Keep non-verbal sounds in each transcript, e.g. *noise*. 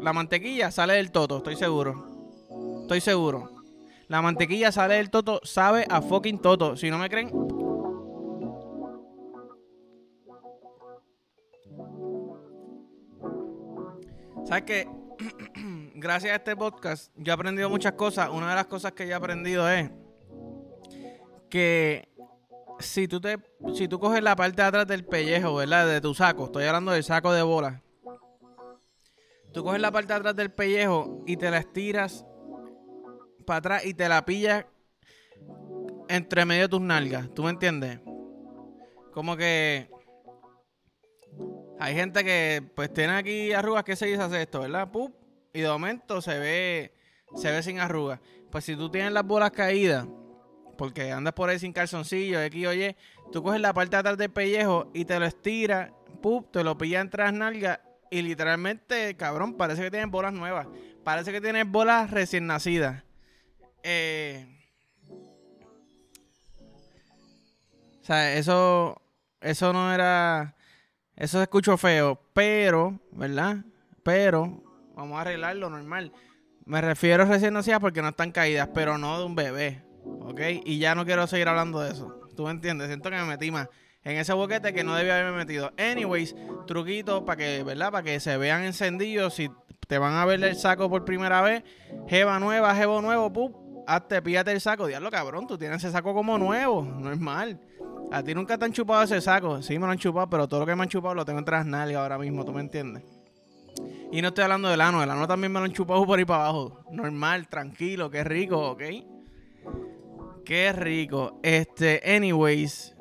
La mantequilla sale del toto, estoy seguro. Estoy seguro. La mantequilla sale del toto, sabe a fucking toto. Si no me creen. ¿Sabes qué? *clears throat* Gracias a este podcast, yo he aprendido muchas cosas. Una de las cosas que yo he aprendido es que si tú te si tú coges la parte de atrás del pellejo, ¿verdad? De tu saco, estoy hablando del saco de bola. Tú coges la parte de atrás del pellejo y te la estiras para atrás y te la pillas entre medio de tus nalgas. ¿Tú me entiendes? Como que hay gente que pues tiene aquí arrugas que se dice hace esto, ¿verdad? Pup, y de momento se ve se ve sin arrugas. Pues si tú tienes las bolas caídas porque andas por ahí sin calzoncillo, X o Y, tú coges la parte de atrás del pellejo y te lo estiras, pup, te lo pillas entre las nalgas y literalmente, cabrón, parece que tienes bolas nuevas. Parece que tienes bolas recién nacidas. Eh, o sea, eso, eso no era, eso se escuchó feo, pero, ¿verdad? Pero, vamos a arreglarlo normal. Me refiero a recién nacidas porque no están caídas, pero no de un bebé. ¿ok? Y ya no quiero seguir hablando de eso. ¿Tú me entiendes? Siento que me metí más en ese boquete que no debía haberme metido. Anyways, truquito para que, ¿verdad? Para que se vean encendidos. Si te van a ver el saco por primera vez, jeva nueva, jevo nuevo, ¡pum! hazte, píllate el saco. Diablo, cabrón, tú tienes ese saco como nuevo. No es mal. A ti nunca te han chupado ese saco. Sí, me lo han chupado, pero todo lo que me han chupado lo tengo entre las nalgas ahora mismo, ¿tú me entiendes? Y no estoy hablando del ano. El ano también me lo han chupado por ahí para abajo. Normal, tranquilo, qué rico, ¿ok? Qué rico. Este, anyways,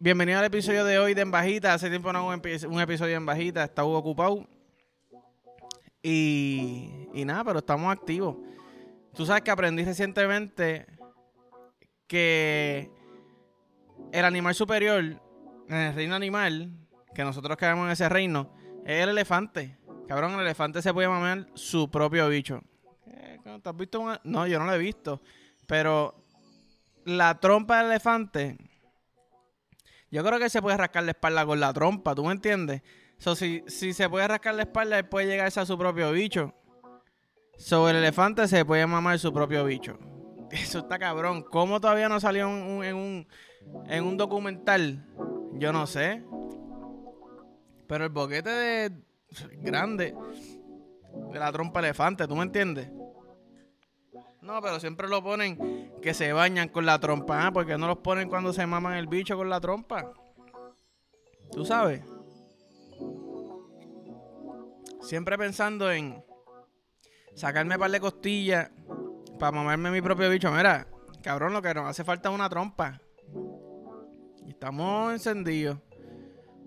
bienvenido al episodio de hoy de En Bajita. Hace tiempo no hago un, episodio en Bajita, estaba ocupado. Y, y nada, pero estamos activos. Tú sabes que aprendí recientemente que el animal superior, en el reino animal, que nosotros quedamos en ese reino, es el elefante. Cabrón, el elefante se puede mamar su propio bicho. ¿Te has visto una? No, yo no lo he visto. Pero la trompa del elefante, yo creo que se puede rascar la espalda con la trompa, ¿tú me entiendes? So, si, si se puede rascar la espalda, él puede llegarse a su propio bicho. Sobre el elefante se puede mamar su propio bicho. *laughs* Eso está cabrón. ¿Cómo todavía no salió en un, en un documental? Yo no sé. Pero el boquete de grande de la trompa elefante, ¿tú me entiendes? No, pero siempre lo ponen que se bañan con la trompa. ¿ah? Porque no los ponen cuando se maman el bicho con la trompa. ¿Tú sabes? Siempre pensando en sacarme par de costillas para mamarme mi propio bicho. Mira, cabrón, lo que nos hace falta es una trompa. Estamos encendidos.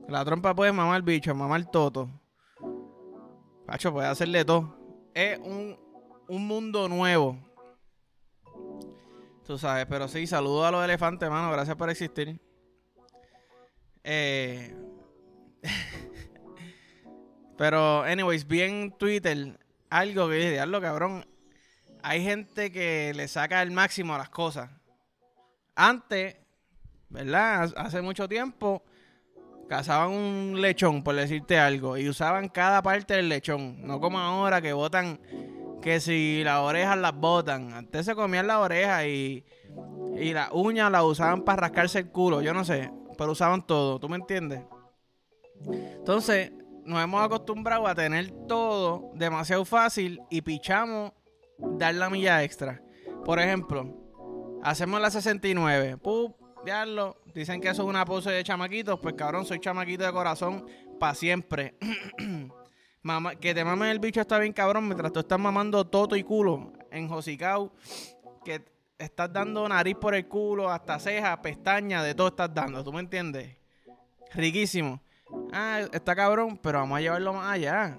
La trompa puede mamar bicho, mamar toto. Pacho, puede hacerle todo. Es un, un mundo nuevo Tú sabes, pero sí, saludo a los elefantes, hermano. Gracias por existir. Eh... *laughs* pero, anyways, vi en Twitter algo que dice, diablo, cabrón. Hay gente que le saca el máximo a las cosas. Antes, ¿verdad? Hace mucho tiempo, cazaban un lechón, por decirte algo, y usaban cada parte del lechón. No como ahora que botan que si las orejas las botan. Antes se comían las orejas y, y las uñas las usaban para rascarse el culo. Yo no sé, pero usaban todo. ¿Tú me entiendes? Entonces, nos hemos acostumbrado a tener todo demasiado fácil y pichamos dar la milla extra. Por ejemplo, hacemos la 69. Pup, diablo. Dicen que eso es una pose de chamaquitos. Pues cabrón, soy chamaquito de corazón para siempre. *clears throat* que te mamen el bicho está bien cabrón mientras tú estás mamando toto y culo en Josicao. Que estás dando nariz por el culo, hasta cejas, pestañas, de todo estás dando. ¿Tú me entiendes? Riquísimo. Ah, está cabrón, pero vamos a llevarlo más allá.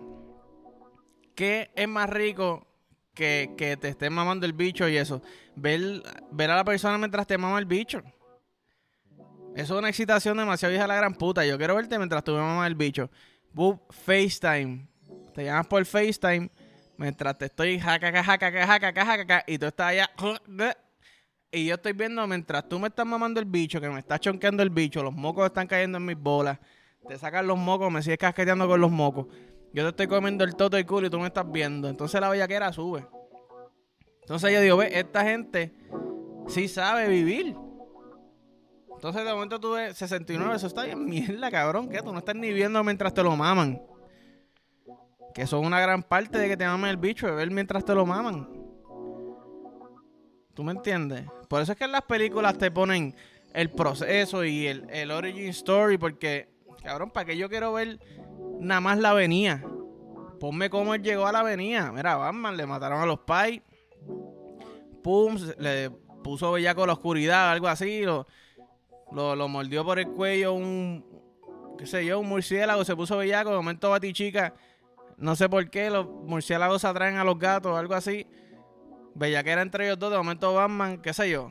¿Qué es más rico que, que te estén mamando el bicho y eso? Ver, ver a la persona mientras te mama el bicho. Eso es una excitación demasiado de la gran puta. Yo quiero verte mientras tú me mamas el bicho. Boop, FaceTime. Te llamas por FaceTime mientras te estoy jaca, jaca, jaca, jaca, y tú estás allá. Y yo estoy viendo mientras tú me estás mamando el bicho, que me estás chonqueando el bicho, los mocos están cayendo en mis bolas. Te sacan los mocos, me sigues casqueteando con los mocos. Yo te estoy comiendo el toto y culo y tú me estás viendo. Entonces la bellaquera sube. Entonces yo digo, ve, esta gente sí sabe vivir. Entonces de momento tú ves 69, eso está bien mierda, cabrón. Que tú no estás ni viendo mientras te lo maman. Que son una gran parte de que te mamen el bicho, de ver mientras te lo maman. ¿Tú me entiendes? Por eso es que en las películas te ponen el proceso y el, el origin story, porque, cabrón, ¿para qué yo quiero ver nada más la avenida? Ponme cómo él llegó a la avenida. Mira, Batman, le mataron a los pais. Pum, le puso bellaco la oscuridad, algo así. Lo, lo, mordió por el cuello un, qué sé yo, un murciélago. Se puso bellaco. De momento Batichica, no sé por qué, los murciélagos atraen a los gatos, algo así. Bellaquera entre ellos dos. De momento Batman, qué sé yo.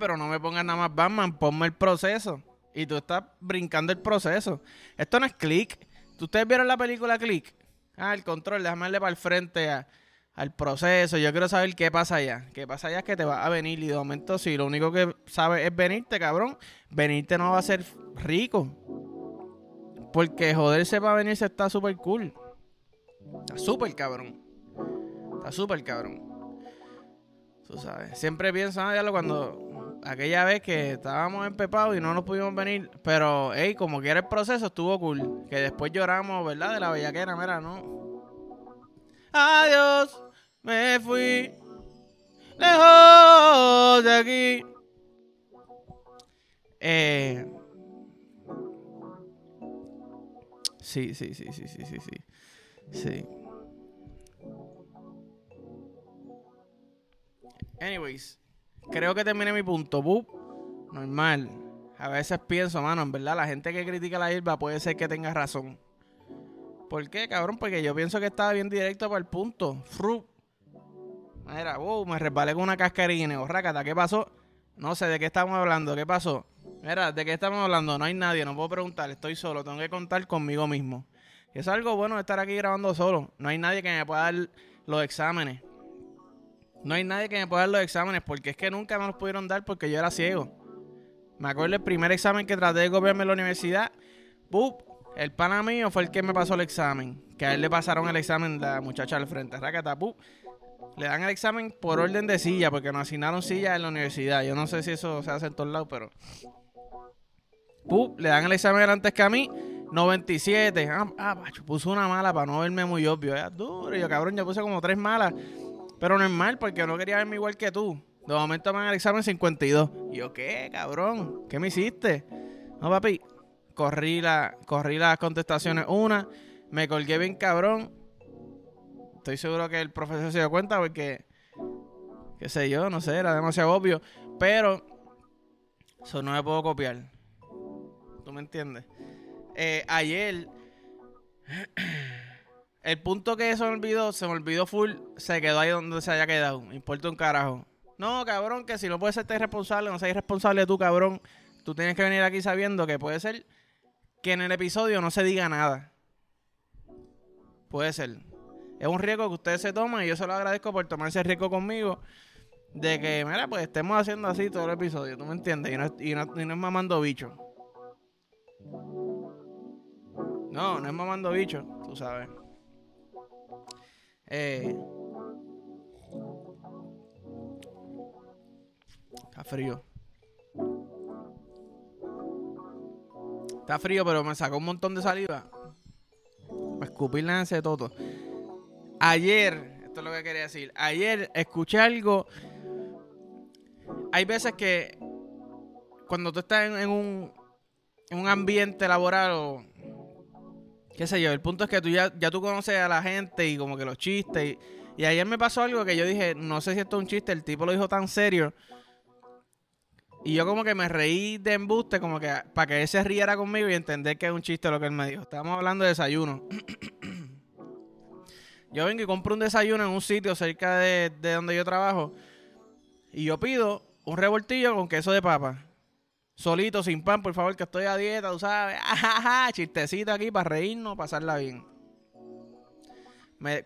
Pero no me pongas nada más Batman, ponme el proceso. Y tú estás brincando el proceso. Esto no es click. ¿Ustedes vieron la película Click? Ah, el control, déjame darle para el frente al proceso. Yo quiero saber qué pasa allá. Qué pasa allá es que te va a venir. Y de momento, si lo único que sabes es venirte, cabrón, venirte no va a ser rico. Porque joderse para venirse está súper cool. Está súper cabrón. Está súper cabrón. Tú sabes. Siempre pienso, ah, cuando aquella vez que estábamos empepados y no nos pudimos venir, pero, hey, como que era el proceso, estuvo cool. Que después lloramos, ¿verdad? De la bellaquera, mira, ¿no? Adiós, me fui lejos de aquí. Eh, sí, sí, sí, sí, sí, sí, sí. Sí. Anyways, creo que terminé mi punto. normal. A veces pienso, mano, en verdad, la gente que critica la hierba puede ser que tenga razón. ¿Por qué, cabrón? Porque yo pienso que estaba bien directo para el punto. Fru. Mira, wow, me resbalé con una cascarina. Rácata, ¿qué pasó? No sé de qué estamos hablando. ¿Qué pasó? Mira, ¿de qué estamos hablando? No hay nadie, no puedo preguntar. Estoy solo, tengo que contar conmigo mismo. es algo bueno estar aquí grabando solo. No hay nadie que me pueda dar los exámenes. No hay nadie que me pueda dar los exámenes porque es que nunca me los pudieron dar porque yo era ciego. Me acuerdo el primer examen que traté de copiarme en la universidad. ¡Pup! El pana mío fue el que me pasó el examen. Que a él le pasaron el examen la muchacha al frente. Racata, ¡pup! Le dan el examen por orden de silla porque nos asignaron sillas en la universidad. Yo no sé si eso se hace en todos lados, pero. ¡Pup! Le dan el examen antes que a mí. 97. Ah, ah puso una mala para no verme muy obvio. Es duro. Yo, cabrón, yo puse como tres malas. Pero no es mal porque no quería verme igual que tú. De momento me dan el examen 52. Y yo, ¿qué, cabrón? ¿Qué me hiciste? No, papi. Corrí, la, corrí las contestaciones una. Me colgué bien cabrón. Estoy seguro que el profesor se dio cuenta porque, qué sé yo, no sé, era demasiado obvio. Pero, eso no me puedo copiar. ¿Tú me entiendes? Eh, ayer *clears throat* el punto que se me olvidó, se me olvidó full, se quedó ahí donde se haya quedado. Importa un carajo. No, cabrón, que si no puedes ser irresponsable, no seas irresponsable tú, cabrón. Tú tienes que venir aquí sabiendo que puede ser que en el episodio no se diga nada. Puede ser. Es un riesgo que ustedes se toman y yo se lo agradezco por tomarse el riesgo conmigo. De que, mira, pues estemos haciendo así todo el episodio, ¿tú me entiendes? Y no, y no, y no es mamando bicho. No, no es mamando bicho, tú sabes. Eh, está frío. Está frío, pero me sacó un montón de saliva. Para escupirle en ese toto. Ayer, esto es lo que quería decir. Ayer escuché algo. Hay veces que cuando tú estás en, un, un ambiente laboral o qué sé yo, el punto es que tú ya, ya tú conoces a la gente y como que los chistes. Y, ayer me pasó algo que yo dije, no sé si esto es un chiste, el tipo lo dijo tan serio. Y yo como que me reí de embuste, como que para que él se riera conmigo y entender que es un chiste lo que él me dijo. Estábamos hablando de desayuno. *clears throat* yo vengo y compro un desayuno en un sitio cerca de, de donde yo trabajo. Y yo pido un revoltillo con queso de papa solito, sin pan, por favor, que estoy a dieta, tú sabes. *laughs* chistecito aquí para reírnos, pasarla bien.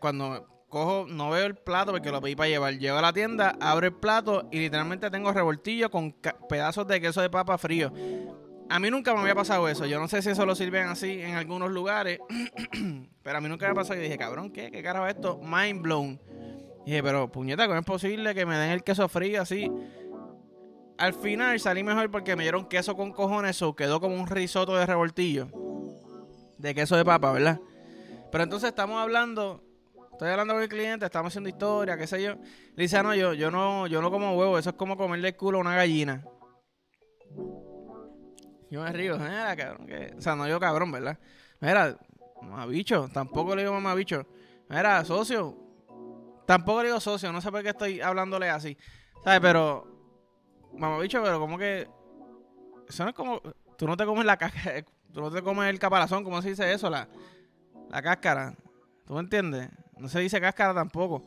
cuando cojo, no veo el plato porque lo pedí para llevar. Llego a la tienda, abro el plato y literalmente tengo revoltillo con pedazos de queso de papa frío. A mí nunca me había pasado eso. Yo no sé si eso lo sirven así en algunos lugares. *clears throat* pero a mí nunca me ha pasado. Y dije, cabrón, ¿qué? ¿Qué carajo es esto? Mind blown. Dije, pero puñeta, ¿cómo es posible que me den el queso frío así? Al final salí mejor porque me dieron queso con cojones. O quedó como un risotto de revoltillo. De queso de papa, ¿verdad? Pero entonces estamos hablando. Estoy hablando con el cliente, estamos haciendo historia, qué sé yo. Le dice, ah, no, yo, yo no, yo no como huevo, eso es como comerle el culo a una gallina. Yo me río, mira, cabrón. Que... O sea, no yo cabrón, ¿verdad? Mira, mamabicho, tampoco le digo mamabicho. Mira, socio, tampoco le digo socio, no sé por qué estoy hablándole así. ¿Sabes? Pero, mamabicho, pero como que. Eso no es como. Tú no te comes la cáscara, *laughs* tú no te comes el caparazón, ¿cómo se dice eso? La, la cáscara. ¿Tú me entiendes? No se dice cáscara tampoco.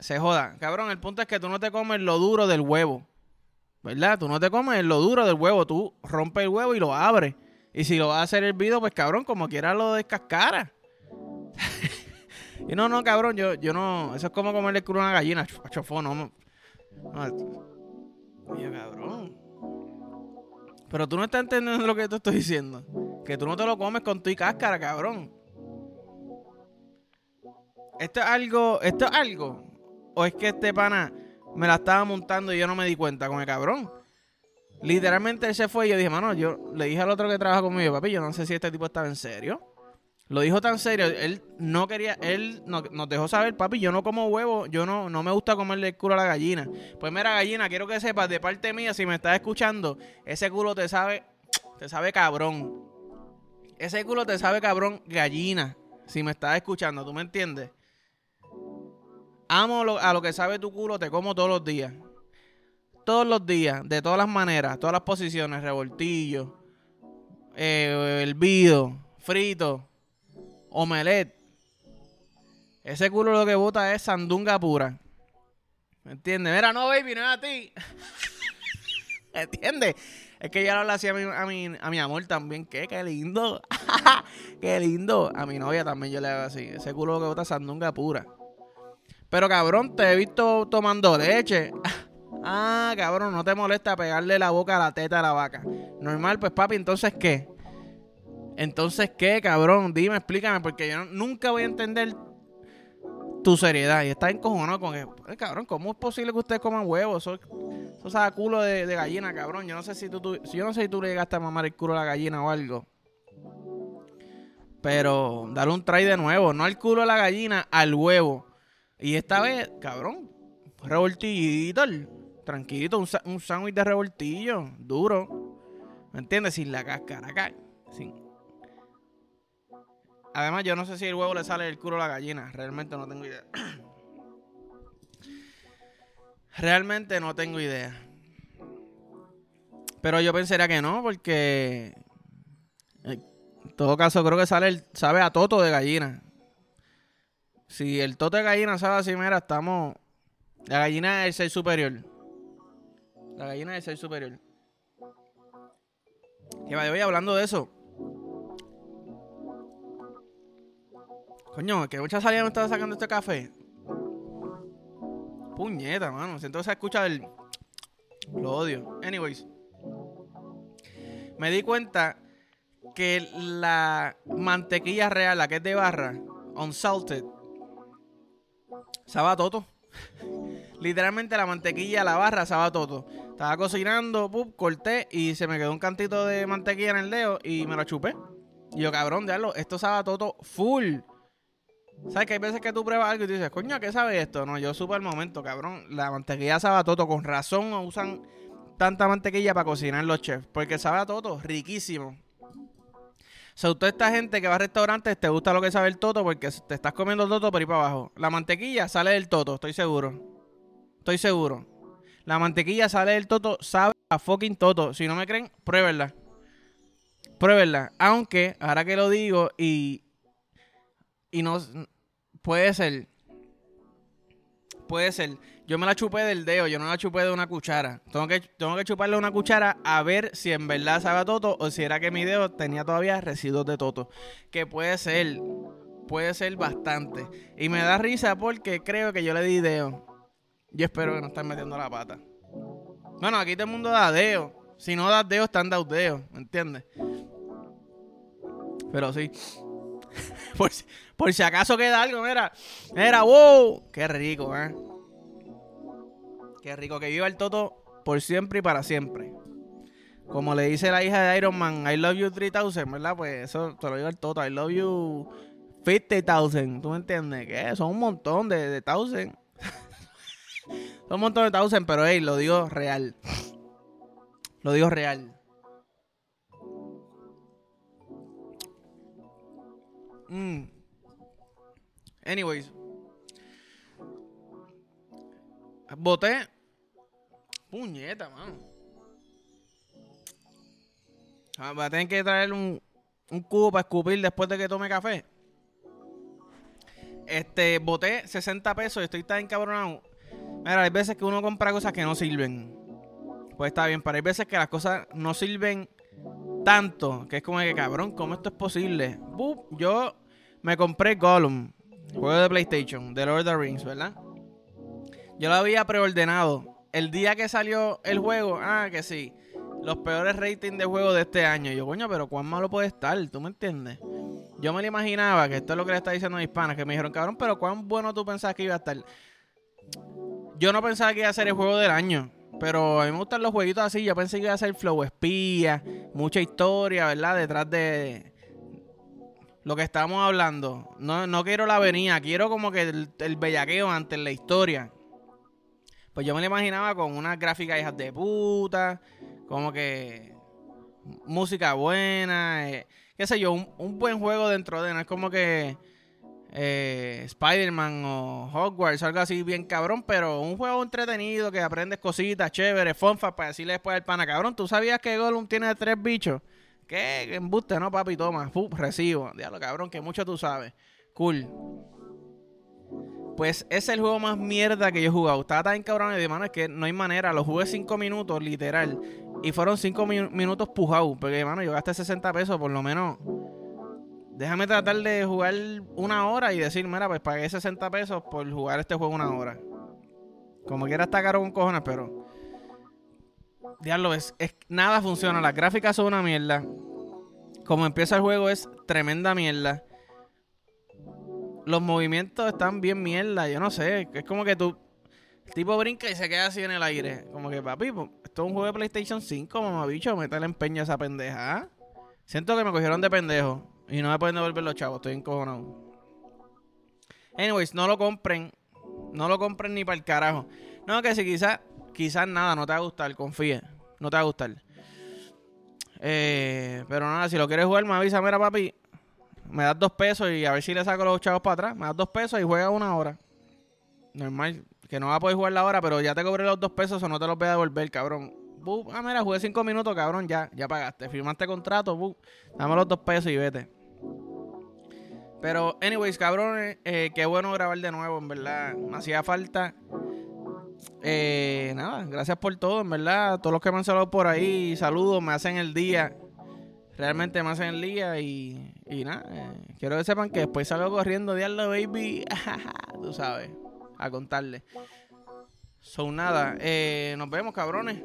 Se joda. Cabrón, el punto es que tú no te comes lo duro del huevo. ¿Verdad? Tú no te comes lo duro del huevo, tú rompes el huevo y lo abres. Y si lo vas a hacer hervido, pues cabrón, como quiera lo descascara. *laughs* y no, no, cabrón, yo, yo no. Eso es como comerle culo a una gallina, chofón, no. no cabrón. Pero tú no estás entendiendo lo que te estoy diciendo. Que tú no te lo comes con tu y cáscara, cabrón. Esto es algo. Esto es algo. O es que este pana me la estaba montando y yo no me di cuenta con el cabrón. Literalmente él se fue y yo dije, mano, yo le dije al otro que trabaja conmigo, papi, yo no sé si este tipo estaba en serio. Lo dijo tan serio, él no quería, él nos dejó saber, papi, yo no como huevo, yo no, no me gusta comerle el culo a la gallina. Pues mira, gallina, quiero que sepas de parte mía, si me estás escuchando, ese culo te sabe, te sabe cabrón. Ese culo te sabe cabrón, gallina, si me estás escuchando, ¿tú me entiendes? Amo a lo que sabe tu culo, te como todos los días. Todos los días, de todas las maneras, todas las posiciones, revoltillo, eh, hervido, frito, omelette. Ese culo lo que bota es sandunga pura. ¿Me entiendes? Mira, no, baby, no es a ti. ¿Me *laughs* entiendes? Es que ya lo así a mi, a mi, a mi amor también. ¿Qué? Qué lindo. *laughs* Qué lindo. A mi novia también yo le hago así. Ese culo lo que bota sandunga pura. Pero cabrón, te he visto tomando leche. *laughs* Ah, cabrón, no te molesta pegarle la boca a la teta de la vaca. Normal, pues papi, entonces qué? Entonces qué, cabrón, dime, explícame, porque yo nunca voy a entender tu seriedad. Y está encojonado con que, cabrón, ¿cómo es posible que ustedes coman huevos? Eso, eso sabe culo de, gallina, cabrón. Yo no sé si tú, yo no sé si tú le llegaste a mamar el culo a la gallina o algo. Pero dale un try de nuevo, no al culo a la gallina, al huevo. Y esta vez, cabrón, revoltillito, tranquilito, un, un sándwich de revoltillo, duro. ¿Me entiendes? Sin la cáscara acá. Sin... Además, yo no sé si el huevo le sale el culo a la gallina. Realmente no tengo idea. *clears throat* Realmente no tengo idea. Pero yo pensaría que no, porque en todo caso creo que sale el, sabe a toto de gallina. Si el toto de gallina sabe así, mira, estamos. La gallina es el ser superior. La gallina es el ser superior. Que vaya, voy hablando de eso. Coño, que mucha salida me estaba sacando este café. Puñeta, mano. Siento que se escucha el. Lo odio. Anyways. Me di cuenta que la mantequilla real, la que es de barra, unsalted, Saba Toto. Literalmente la mantequilla, la barra, Saba Toto. Estaba cocinando, pup, corté y se me quedó un cantito de mantequilla en el dedo y me lo chupé. Y yo, cabrón, diablo, esto Saba Toto full. ¿Sabes que hay veces que tú pruebas algo y tú dices, coño, ¿qué sabe esto? No, yo supe el momento, cabrón. La mantequilla Saba Toto, con razón usan tanta mantequilla para cocinar los chefs. Porque Saba Toto, riquísimo. Sea, toda esta gente que va a restaurantes te gusta lo que sabe el toto porque te estás comiendo el toto por ahí para abajo. La mantequilla sale del toto, estoy seguro. Estoy seguro. La mantequilla sale del toto, sabe a fucking toto. Si no me creen, pruébenla. Pruébenla. Aunque, ahora que lo digo y. Y no. Puede ser. Puede ser. Yo me la chupé del dedo, yo no la chupé de una cuchara. Tengo que, tengo que chuparle una cuchara a ver si en verdad sabe toto o si era que mi dedo tenía todavía residuos de toto. Que puede ser, puede ser bastante. Y me da risa porque creo que yo le di dedo. Yo espero que no estén metiendo la pata. Bueno, aquí todo mundo da dedo. Si no das deo, están dados deo, ¿me entiendes? Pero sí. *laughs* por, si, por si acaso queda algo, mira. Mira, wow. Qué rico, ¿eh? Qué rico que viva el Toto por siempre y para siempre. Como le dice la hija de Iron Man, I love you 3000, ¿verdad? Pues eso te lo digo el Toto, I love you 50,000. ¿Tú me entiendes? Que son un montón de, de thousand. *laughs* son un montón de thousand, pero hey, lo digo real. Lo digo real. Mm. Anyways. Boté. Puñeta, mano. Ah, va a tener que traer un, un cubo para escupir después de que tome café. Este, boté 60 pesos y estoy tan encabronado. Mira, hay veces que uno compra cosas que no sirven. Pues está bien, pero hay veces que las cosas no sirven tanto que es como que cabrón, ¿cómo esto es posible? yo me compré Gollum, juego de PlayStation, de Lord of the Rings, ¿verdad? Yo lo había preordenado. El día que salió el juego, ah, que sí, los peores ratings de juego de este año. Yo, coño, pero cuán malo puede estar, ¿tú me entiendes? Yo me lo imaginaba, que esto es lo que le está diciendo a mis panas, que me dijeron, cabrón, pero cuán bueno tú pensabas que iba a estar. Yo no pensaba que iba a ser el juego del año. Pero a mí me gustan los jueguitos así. Yo pensé que iba a ser Flow Espía, mucha historia, ¿verdad? Detrás de lo que estamos hablando. No, no quiero la avenida, quiero como que el, bellaqueo antes la historia. Pues yo me lo imaginaba con unas gráficas hijas de puta, como que música buena, eh, qué sé yo, un, buen juego dentro de, no es como que eh, Spider-Man o Hogwarts, algo así bien cabrón, pero un juego entretenido que aprendes cositas chéveres, fonfa para decirle después al pana, cabrón, ¿tú sabías que Gollum tiene tres bichos? ¿Qué? Embuste, no, papi, toma, recibo. Diablo, cabrón, que mucho tú sabes. Cool. Pues es el juego más mierda que yo he jugado. Estaba tan cabrón de mano, es que no hay manera. Lo jugué cinco minutos, literal. Y fueron cinco minutos pujados. Porque, mano, yo gasté 60 pesos, por lo menos déjame tratar de jugar una hora y decir, mira, pues pagué 60 pesos por jugar este juego una hora. Como quiera está caro con cojones, pero... Diablo, es, es, nada funciona. Las gráficas son una mierda. Como empieza el juego es tremenda mierda. Los movimientos están bien mierda. Yo no sé. Es como que tú... El tipo brinca y se queda así en el aire. Como que, papi, pues, esto es un juego de PlayStation 5, mamabicho. el empeño a esa pendeja. Siento que me cogieron de pendejo. Y no me pueden devolver los chavos, estoy encojonado. Anyways, no lo compren. No lo compren ni para el carajo. No, que si quizás, quizás nada, no te va a gustar, confíe. No te va a gustar. Eh, pero nada, si lo quieres jugar, me avisa, mira papi, me das dos pesos y a ver si le saco los chavos para atrás. Me das dos pesos y juega una hora. Normal, que no va a poder jugar la hora, pero ya te cobré los dos pesos o no te los voy a devolver, cabrón ah, mira, jugué cinco minutos, cabrón, ya, ya pagaste. Firmaste contrato, dame los dos pesos y vete. Pero, anyways, cabrones, eh, qué bueno grabar de nuevo, en verdad. Me hacía falta. Eh, nada, gracias por todo, en verdad. Todos los que me han saludado por ahí, saludos, me hacen el día. Realmente me hacen el día y, y nada. Eh, quiero que sepan que después salgo corriendo, diablo, baby. *laughs* Tú sabes, a contarle. Son nada. nos vemos, cabrones.